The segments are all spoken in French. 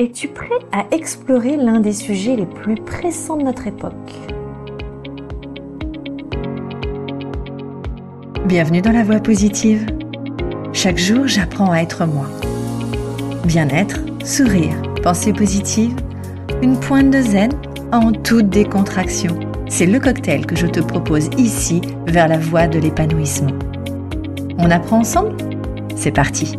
Es-tu prêt à explorer l'un des sujets les plus pressants de notre époque? Bienvenue dans la voie positive. Chaque jour, j'apprends à être moi. Bien-être, sourire, pensée positive, une pointe de zen en toute décontraction. C'est le cocktail que je te propose ici vers la voie de l'épanouissement. On apprend ensemble? C'est parti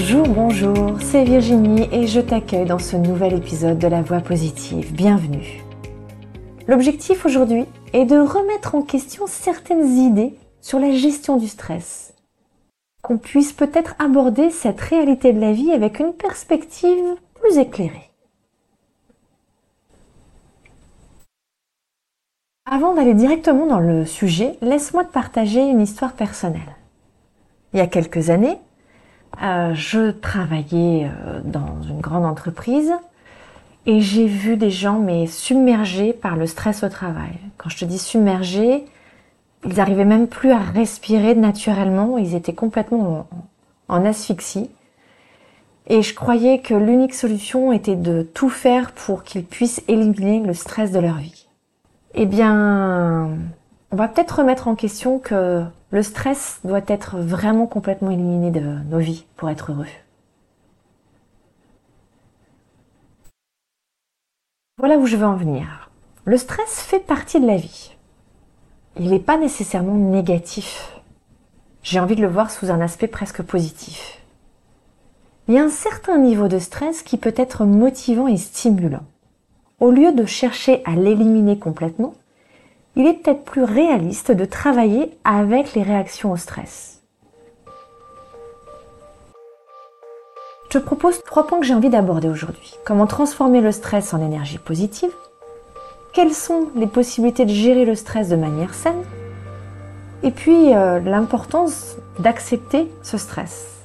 Bonjour, bonjour, c'est Virginie et je t'accueille dans ce nouvel épisode de La Voix positive. Bienvenue. L'objectif aujourd'hui est de remettre en question certaines idées sur la gestion du stress. Qu'on puisse peut-être aborder cette réalité de la vie avec une perspective plus éclairée. Avant d'aller directement dans le sujet, laisse-moi te partager une histoire personnelle. Il y a quelques années, euh, je travaillais euh, dans une grande entreprise et j'ai vu des gens mais submergés par le stress au travail. Quand je te dis submergés, ils n'arrivaient même plus à respirer naturellement, ils étaient complètement en, en asphyxie. Et je croyais que l'unique solution était de tout faire pour qu'ils puissent éliminer le stress de leur vie. Eh bien, on va peut-être remettre en question que le stress doit être vraiment complètement éliminé de nos vies pour être heureux. Voilà où je veux en venir. Le stress fait partie de la vie. Il n'est pas nécessairement négatif. J'ai envie de le voir sous un aspect presque positif. Il y a un certain niveau de stress qui peut être motivant et stimulant. Au lieu de chercher à l'éliminer complètement, il est peut-être plus réaliste de travailler avec les réactions au stress. Je te propose trois points que j'ai envie d'aborder aujourd'hui. Comment transformer le stress en énergie positive Quelles sont les possibilités de gérer le stress de manière saine Et puis euh, l'importance d'accepter ce stress.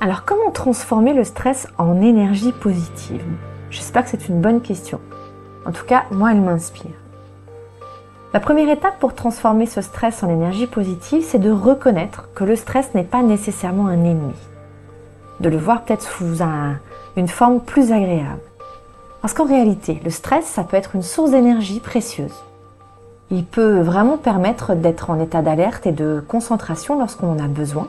Alors comment transformer le stress en énergie positive J'espère que c'est une bonne question. En tout cas, moi, elle m'inspire. La première étape pour transformer ce stress en énergie positive, c'est de reconnaître que le stress n'est pas nécessairement un ennemi. De le voir peut-être sous une forme plus agréable. Parce qu'en réalité, le stress, ça peut être une source d'énergie précieuse. Il peut vraiment permettre d'être en état d'alerte et de concentration lorsqu'on en a besoin.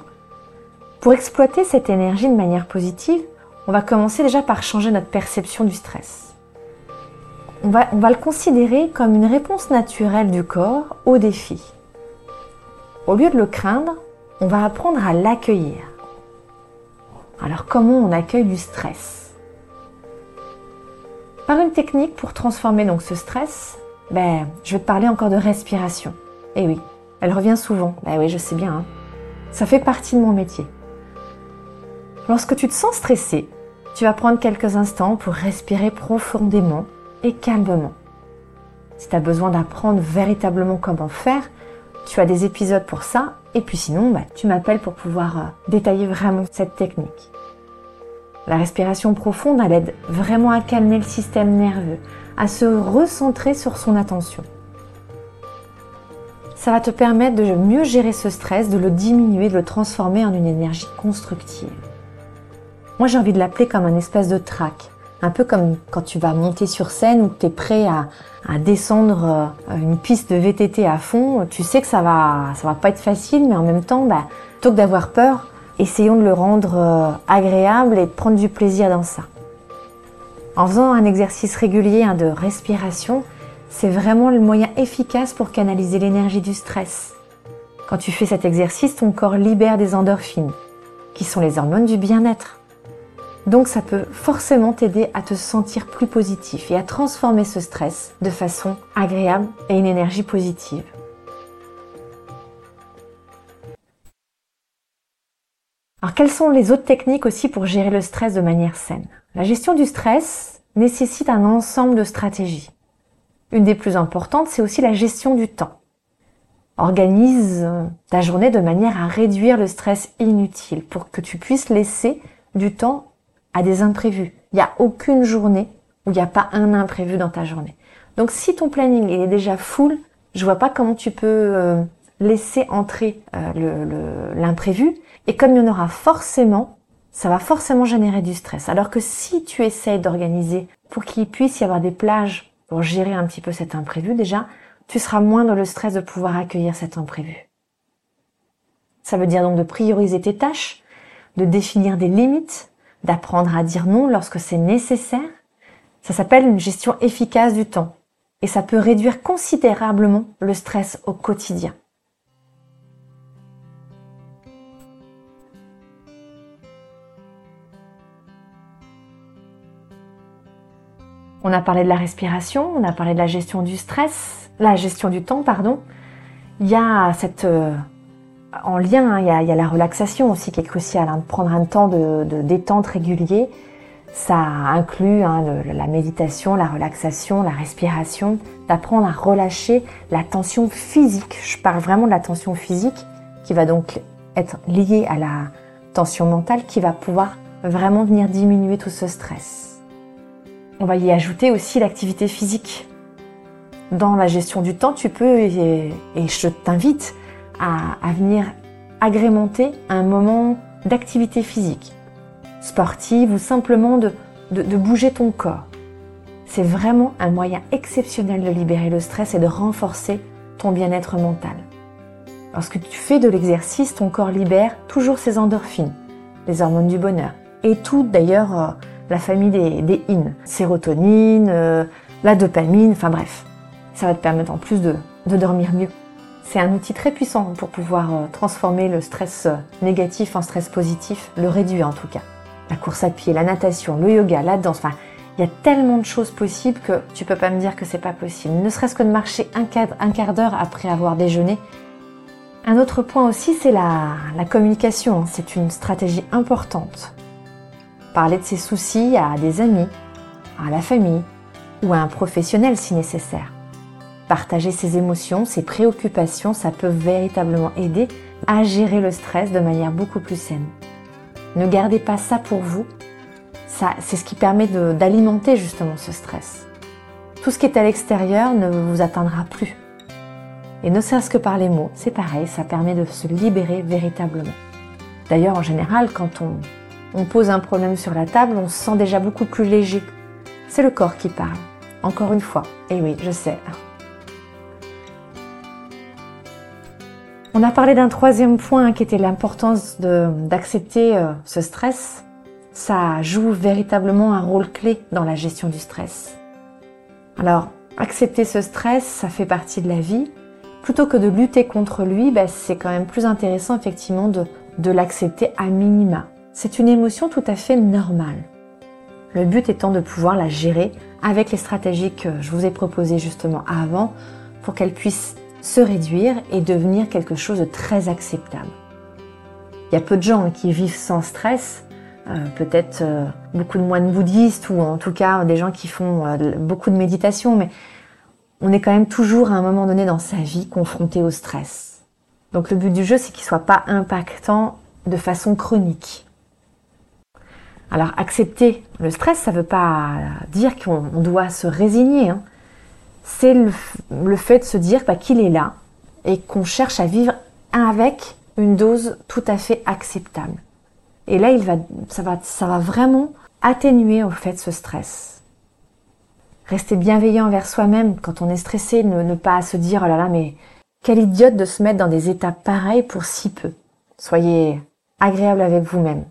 Pour exploiter cette énergie de manière positive, on va commencer déjà par changer notre perception du stress on va, le considérer comme une réponse naturelle du corps au défi. Au lieu de le craindre, on va apprendre à l'accueillir. Alors comment on accueille du stress? Par une technique pour transformer donc ce stress, ben, je vais te parler encore de respiration. Eh oui, elle revient souvent. Ben oui, je sais bien. Hein. Ça fait partie de mon métier. Lorsque tu te sens stressé, tu vas prendre quelques instants pour respirer profondément et calmement. Si tu as besoin d'apprendre véritablement comment faire, tu as des épisodes pour ça. Et puis sinon, bah, tu m'appelles pour pouvoir euh, détailler vraiment cette technique. La respiration profonde, elle aide vraiment à calmer le système nerveux, à se recentrer sur son attention. Ça va te permettre de mieux gérer ce stress, de le diminuer, de le transformer en une énergie constructive. Moi, j'ai envie de l'appeler comme un espèce de trac un peu comme quand tu vas monter sur scène ou que tu es prêt à, descendre euh, une piste de VTT à fond, tu sais que ça va, ça va pas être facile, mais en même temps, bah, plutôt que d'avoir peur, essayons de le rendre euh, agréable et de prendre du plaisir dans ça. En faisant un exercice régulier hein, de respiration, c'est vraiment le moyen efficace pour canaliser l'énergie du stress. Quand tu fais cet exercice, ton corps libère des endorphines, qui sont les hormones du bien-être. Donc ça peut forcément t'aider à te sentir plus positif et à transformer ce stress de façon agréable et une énergie positive. Alors quelles sont les autres techniques aussi pour gérer le stress de manière saine? La gestion du stress nécessite un ensemble de stratégies. Une des plus importantes, c'est aussi la gestion du temps. Organise ta journée de manière à réduire le stress inutile pour que tu puisses laisser du temps à des imprévus. Il n'y a aucune journée où il n'y a pas un imprévu dans ta journée. Donc si ton planning est déjà full, je vois pas comment tu peux euh, laisser entrer euh, l'imprévu. Et comme il y en aura forcément, ça va forcément générer du stress. Alors que si tu essayes d'organiser pour qu'il puisse y avoir des plages pour gérer un petit peu cet imprévu, déjà, tu seras moins dans le stress de pouvoir accueillir cet imprévu. Ça veut dire donc de prioriser tes tâches, de définir des limites, d'apprendre à dire non lorsque c'est nécessaire. Ça s'appelle une gestion efficace du temps et ça peut réduire considérablement le stress au quotidien. On a parlé de la respiration, on a parlé de la gestion du stress, la gestion du temps, pardon. Il y a cette euh, en lien, hein, il, y a, la relaxation aussi qui est cruciale, hein, de prendre un temps de, détente régulier. Ça inclut hein, la méditation, la relaxation, la respiration, d'apprendre à relâcher la tension physique. Je parle vraiment de la tension physique qui va donc être liée à la tension mentale qui va pouvoir vraiment venir diminuer tout ce stress. On va y ajouter aussi l'activité physique. Dans la gestion du temps, tu peux, et je t'invite à, venir agrémenter un moment d'activité physique, sportive ou simplement de, de bouger ton corps. C'est vraiment un moyen exceptionnel de libérer le stress et de renforcer ton bien-être mental. Lorsque tu fais de l'exercice, ton corps libère toujours ses endorphines, les hormones du bonheur, et tout d'ailleurs euh, la famille des, des IN, sérotonine, euh, la dopamine, enfin bref. Ça va te permettre en plus de, de dormir mieux. C'est un outil très puissant pour pouvoir euh, transformer le stress euh, négatif en stress positif, le réduire en tout cas. La course à pied, la natation, le yoga, la danse, enfin, il y a tellement de choses possibles que tu peux pas me dire que c'est pas possible. Ne serait-ce que de marcher un quart, d'heure après avoir déjeuné. Un autre point aussi, c'est la, la communication. C'est une stratégie importante. Parler de ses soucis à des amis, à la famille ou à un professionnel si nécessaire. Partager ses émotions, ses préoccupations, ça peut véritablement aider à gérer le stress de manière beaucoup plus saine. Ne gardez pas ça pour vous. Ça, c'est ce qui permet d'alimenter justement ce stress. Tout ce qui est à l'extérieur ne vous atteindra plus. Et ne serait-ce que par les mots, c'est pareil, ça permet de se libérer véritablement. D'ailleurs, en général, quand on, on pose un problème sur la table, on se sent déjà beaucoup plus léger. C'est le corps qui parle. Encore une fois. Et oui, je sais, On a parlé d'un troisième point qui était l'importance d'accepter euh, ce stress. Ça joue véritablement un rôle clé dans la gestion du stress. Alors, accepter ce stress, ça fait partie de la vie. Plutôt que de lutter contre lui, bah, c'est quand même plus intéressant effectivement de, de l'accepter à minima. C'est une émotion tout à fait normale. Le but étant de pouvoir la gérer avec les stratégies que je vous ai proposées justement avant pour qu'elle puisse se réduire et devenir quelque chose de très acceptable. Il y a peu de gens qui vivent sans stress, euh, peut-être euh, beaucoup de moines bouddhistes ou en tout cas des gens qui font euh, beaucoup de méditation, mais on est quand même toujours à un moment donné dans sa vie confronté au stress. Donc le but du jeu, c'est qu'il soit pas impactant de façon chronique. Alors accepter le stress, ça ne veut pas dire qu'on doit se résigner. Hein c'est le, fait de se dire bah, qu'il est là et qu'on cherche à vivre avec une dose tout à fait acceptable. Et là, il va, ça, va, ça va vraiment atténuer au fait ce stress. Rester bienveillant envers soi-même quand on est stressé, ne, ne pas se dire oh là là, mais quelle idiote de se mettre dans des états pareils pour si peu. Soyez agréable avec vous-même.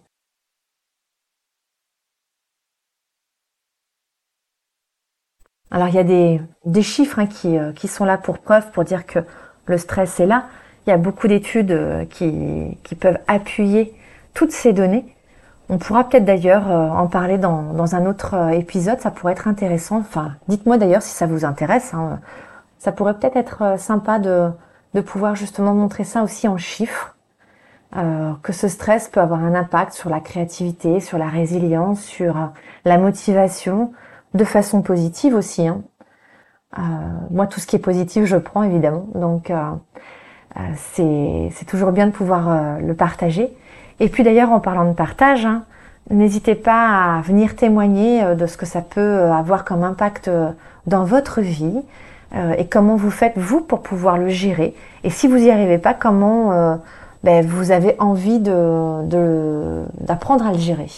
Alors il y a des, des chiffres hein, qui, euh, qui, sont là pour preuve, pour dire que le stress est là. Il y a beaucoup d'études euh, qui, qui, peuvent appuyer toutes ces données. On pourra peut-être d'ailleurs euh, en parler dans, dans, un autre épisode, ça pourrait être intéressant. Enfin, dites-moi d'ailleurs si ça vous intéresse. Hein. Ça pourrait peut-être être sympa de, de pouvoir justement montrer ça aussi en chiffres. Euh, que ce stress peut avoir un impact sur la créativité, sur la résilience, sur la motivation, de façon positive aussi. Hein. Euh, moi, tout ce qui est positif, je prends évidemment. Donc, euh, euh, c'est toujours bien de pouvoir le partager. Et puis d'ailleurs, en parlant de partage, hein, N'hésitez pas à venir témoigner euh, de ce que ça peut euh, avoir comme impact euh, dans votre vie et comment vous faites vous pour pouvoir le gérer. Et si vous n'y arrivez pas, comment ben, vous avez envie d'apprendre à le gérer.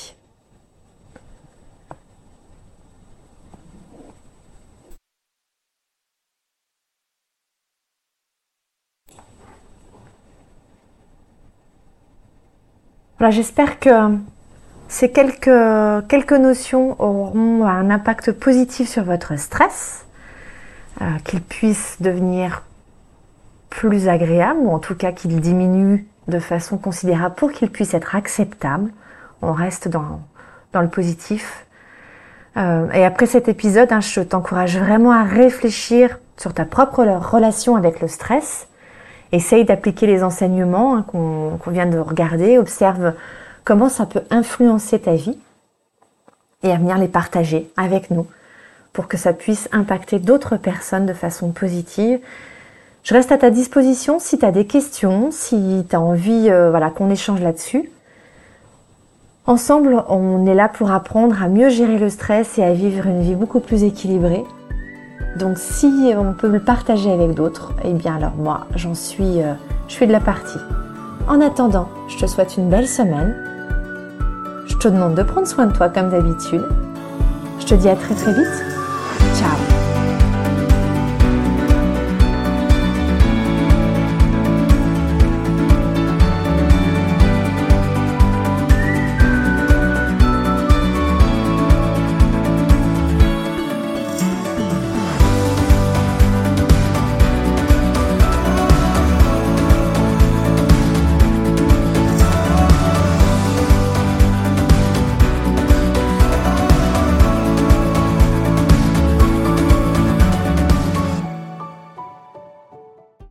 J'espère que ces quelques, quelques notions auront un impact positif sur votre stress, euh, qu'il puisse devenir plus agréable, ou en tout cas qu'il diminue de façon considérable pour qu'il puisse être acceptable. On reste dans, dans le positif. Euh, et après cet épisode, hein, je t'encourage vraiment à réfléchir sur ta propre relation avec le stress. Essaye d'appliquer les enseignements hein, qu'on vient de regarder. Observe comment ça peut influencer ta vie et à venir les partager avec nous pour que ça puisse impacter d'autres personnes de façon positive. Je reste à ta disposition si tu as des questions, si tu as envie euh, voilà, qu'on échange là-dessus. Ensemble, on est là pour apprendre à mieux gérer le stress et à vivre une vie beaucoup plus équilibrée. Donc si on peut le partager avec d'autres, eh bien alors moi, j'en suis, euh, je suis de la partie. En attendant, je te souhaite une belle semaine je te demande de prendre soin de toi comme d'habitude. Je te dis à très très vite